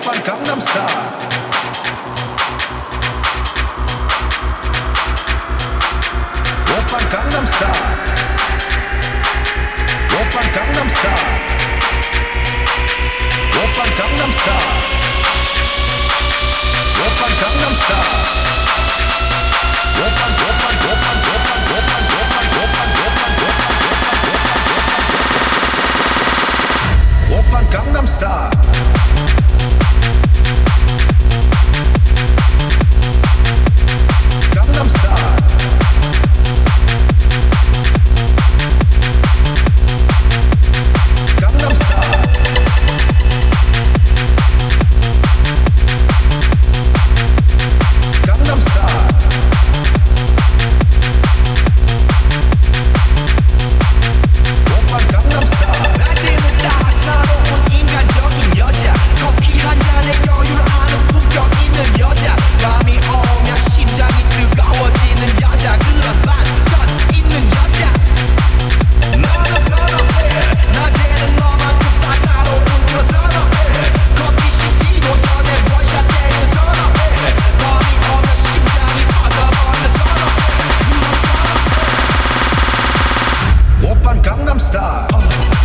Opern Gangnam Style. Gangnam Style. star.